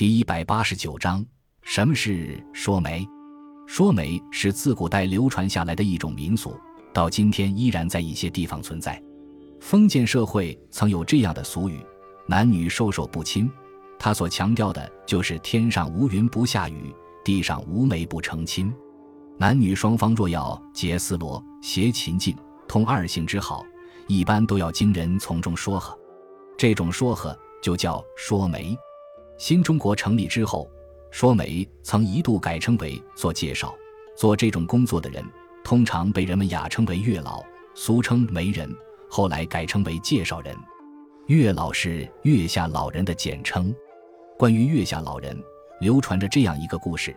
第一百八十九章，什么是说媒？说媒是自古代流传下来的一种民俗，到今天依然在一些地方存在。封建社会曾有这样的俗语：“男女授受不亲。”他所强调的就是天上无云不下雨，地上无媒不成亲。男女双方若要结丝罗、携琴境、通二性之好，一般都要经人从中说和。这种说和就叫说媒。新中国成立之后。说媒曾一度改称为做介绍，做这种工作的人通常被人们雅称为月老，俗称媒人。后来改称为介绍人。月老是月下老人的简称。关于月下老人，流传着这样一个故事：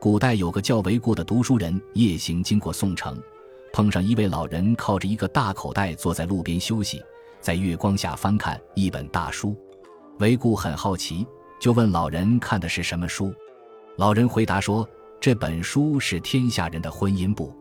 古代有个叫韦固的读书人，夜行经过宋城，碰上一位老人靠着一个大口袋坐在路边休息，在月光下翻看一本大书。韦固很好奇。就问老人看的是什么书，老人回答说：“这本书是天下人的婚姻簿。”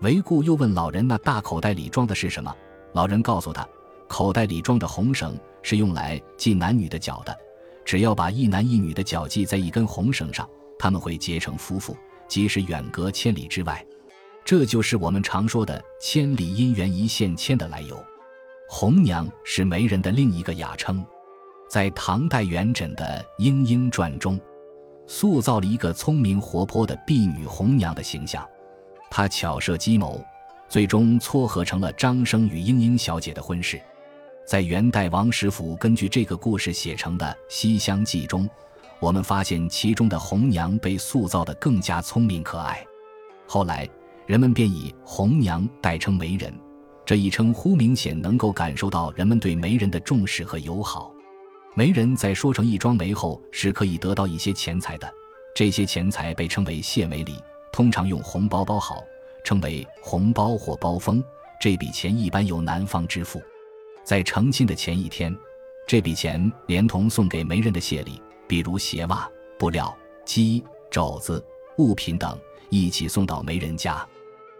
韦固又问老人：“那大口袋里装的是什么？”老人告诉他：“口袋里装着红绳，是用来系男女的脚的。只要把一男一女的脚系在一根红绳上，他们会结成夫妇，即使远隔千里之外。这就是我们常说的‘千里姻缘一线牵’的来由。红娘是媒人的另一个雅称。”在唐代元稹的《莺莺传》中，塑造了一个聪明活泼的婢女红娘的形象。她巧设计谋，最终撮合成了张生与莺莺小姐的婚事。在元代王实甫根据这个故事写成的《西厢记》中，我们发现其中的红娘被塑造得更加聪明可爱。后来人们便以红娘代称媒人，这一称呼明显能够感受到人们对媒人的重视和友好。媒人在说成一桩媒后是可以得到一些钱财的，这些钱财被称为谢媒礼，通常用红包包好，称为红包或包封。这笔钱一般由男方支付，在成亲的前一天，这笔钱连同送给媒人的谢礼，比如鞋袜、布料、鸡、肘子、物品等，一起送到媒人家。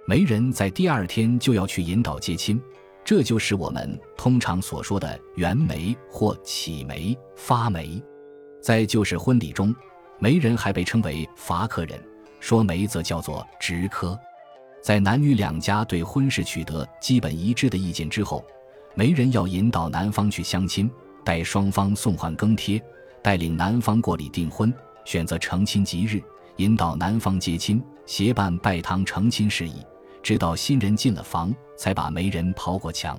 媒人在第二天就要去引导接亲。这就是我们通常所说的圆媒或起媒、发媒。在旧式婚礼中，媒人还被称为伐客人，说媒则叫做直科。在男女两家对婚事取得基本一致的意见之后，媒人要引导男方去相亲，待双方送换更贴，带领男方过礼订婚，选择成亲吉日，引导男方接亲，协办拜堂成亲事宜。直到新人进了房，才把媒人抛过墙。